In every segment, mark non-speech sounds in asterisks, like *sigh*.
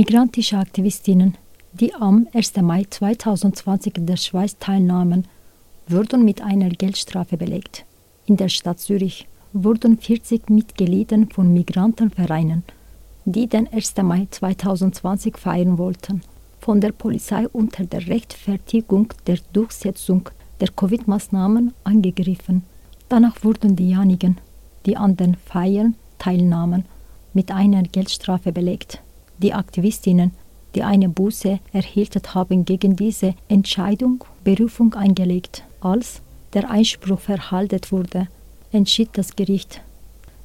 Migrantische Aktivistinnen, die am 1. Mai 2020 in der Schweiz teilnahmen, wurden mit einer Geldstrafe belegt. In der Stadt Zürich wurden 40 Mitglieder von Migrantenvereinen, die den 1. Mai 2020 feiern wollten, von der Polizei unter der Rechtfertigung der Durchsetzung der Covid-Maßnahmen angegriffen. Danach wurden diejenigen, die an den Feiern teilnahmen, mit einer Geldstrafe belegt. Die Aktivistinnen, die eine Buße erhielten, haben gegen diese Entscheidung Berufung eingelegt. Als der Einspruch verhalten wurde, entschied das Gericht,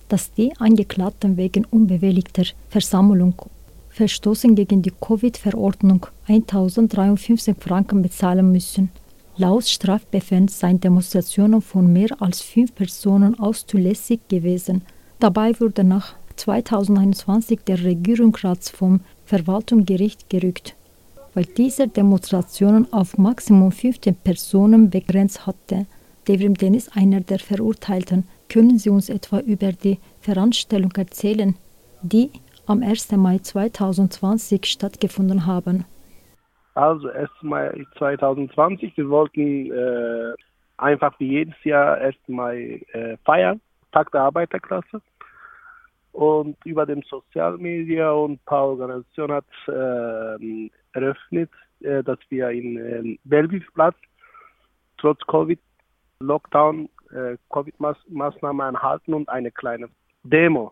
dass die Angeklagten wegen unbewilligter Versammlung Verstoßen gegen die Covid-Verordnung 1053 Franken bezahlen müssen. Laut Strafbefehl seien Demonstrationen von mehr als fünf Personen auszulässig gewesen. Dabei wurde nach 2021 der Regierungsrat vom Verwaltungsgericht gerückt, weil diese Demonstrationen auf Maximum 15 Personen begrenzt hatte. Devrim Dennis, einer der Verurteilten, können Sie uns etwa über die Veranstaltung erzählen, die am 1. Mai 2020 stattgefunden haben? Also 1. Mai 2020, wir wollten äh, einfach wie jedes Jahr 1. Mai äh, feiern, Tag der Arbeiterklasse. Und über dem Sozialmedia und ein paar Organisationen hat äh, eröffnet, äh, dass wir in äh, Bellevue-Platz trotz Covid-Lockdown äh, Covid-Maßnahmen anhalten und eine kleine Demo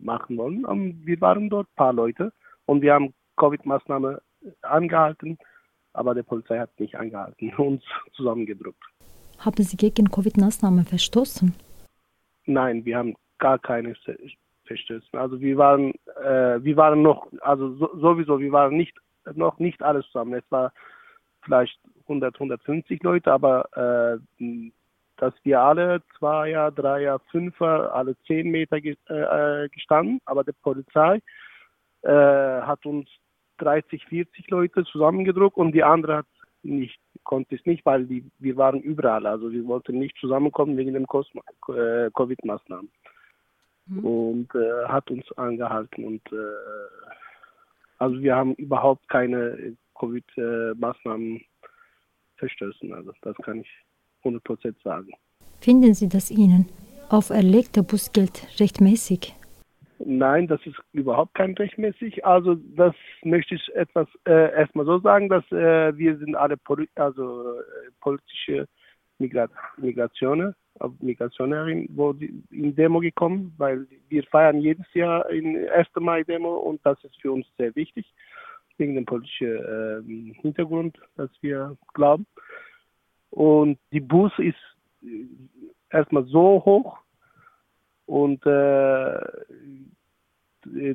machen wollen. Und wir waren dort ein paar Leute und wir haben Covid-Maßnahmen angehalten, aber die Polizei hat nicht angehalten, *laughs* uns zusammengedrückt. Haben Sie gegen Covid-Maßnahmen verstoßen? Nein, wir haben gar keine Verstößen. Also wir waren, äh, wir waren noch, also so, sowieso, wir waren nicht noch nicht alles zusammen. Es war vielleicht 100, 150 Leute, aber äh, dass wir alle Zweier, Dreier, Fünfer, alle zehn Meter ge äh, gestanden, aber die Polizei äh, hat uns 30, 40 Leute zusammengedruckt und die andere hat nicht, konnte es nicht, weil die, wir waren überall. Also wir wollten nicht zusammenkommen wegen den äh, Covid-Maßnahmen. Mhm. Und äh, hat uns angehalten und äh, also wir haben überhaupt keine Covid-Maßnahmen verstößen. Also das kann ich 100% sagen. Finden Sie das Ihnen auferlegte Busgeld rechtmäßig? Nein, das ist überhaupt kein rechtmäßig. Also das möchte ich etwas äh, erstmal so sagen, dass äh, wir sind alle also äh, politische Migra Migrationen, Migrationärin, wo die in Demo gekommen, weil wir feiern jedes Jahr in 1. Mai Demo und das ist für uns sehr wichtig wegen dem politischen äh, Hintergrund, dass wir glauben. Und die Buße ist äh, erstmal so hoch und äh,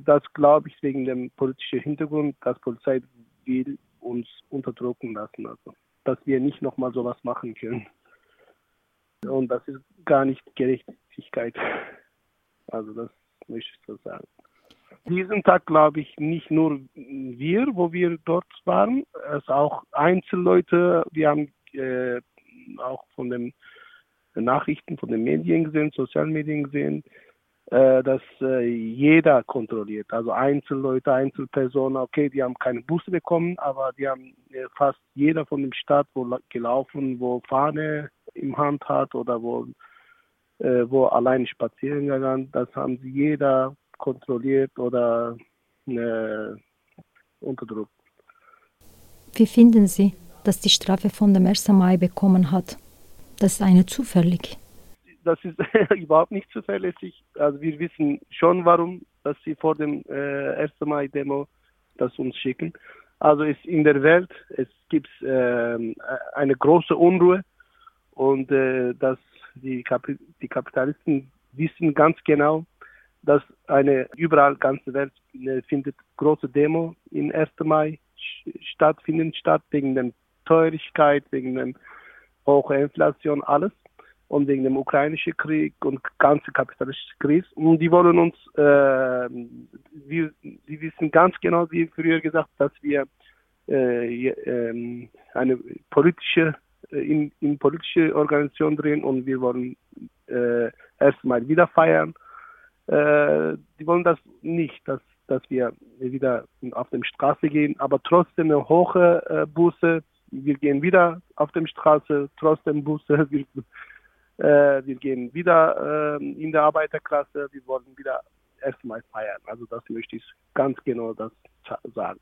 das glaube ich wegen dem politischen Hintergrund, dass Polizei will uns unterdrücken lassen, also dass wir nicht nochmal sowas machen können. Und das ist gar nicht Gerechtigkeit. Also das möchte ich so sagen. Diesen Tag glaube ich nicht nur wir, wo wir dort waren, es auch Einzelleute. Wir haben äh, auch von den Nachrichten, von den Medien gesehen, sozialen Medien gesehen, äh, dass äh, jeder kontrolliert. Also Einzelleute, Einzelpersonen, okay, die haben keine Busse bekommen, aber die haben äh, fast jeder von dem Stadt wo gelaufen, wo Fahne im Hand hat oder wo, äh, wo allein spazieren gegangen, das haben sie jeder kontrolliert oder äh, unterdrückt. Wie finden Sie, dass die Strafe von dem 1. Mai bekommen hat? Das ist eine zufällig. Das ist *laughs* überhaupt nicht zuverlässig. Also wir wissen schon, warum, dass sie vor dem äh, 1. Mai-Demo das uns schicken. Also ist in der Welt, es gibt äh, eine große Unruhe und äh, dass die, Kap die Kapitalisten wissen ganz genau, dass eine überall ganze Welt äh, findet große Demo im 1. Mai stattfinden statt wegen der Teuerigkeit, wegen der hohen Inflation, alles und wegen dem ukrainischen Krieg und ganze kapitalistische Krise. Und die wollen uns, äh, wir, die wissen ganz genau, wie früher gesagt, dass wir äh, äh, eine politische in, in politische Organisation drin und wir wollen äh, erstmal wieder feiern. Äh, die wollen das nicht, dass dass wir wieder auf die Straße gehen, aber trotzdem eine hohe äh, Buße. Wir gehen wieder auf die Straße, trotzdem Buße. *laughs* Wir, äh, wir gehen wieder äh, in der Arbeiterklasse. Wir wollen wieder erstmal feiern. Also das möchte ich ganz genau das sagen.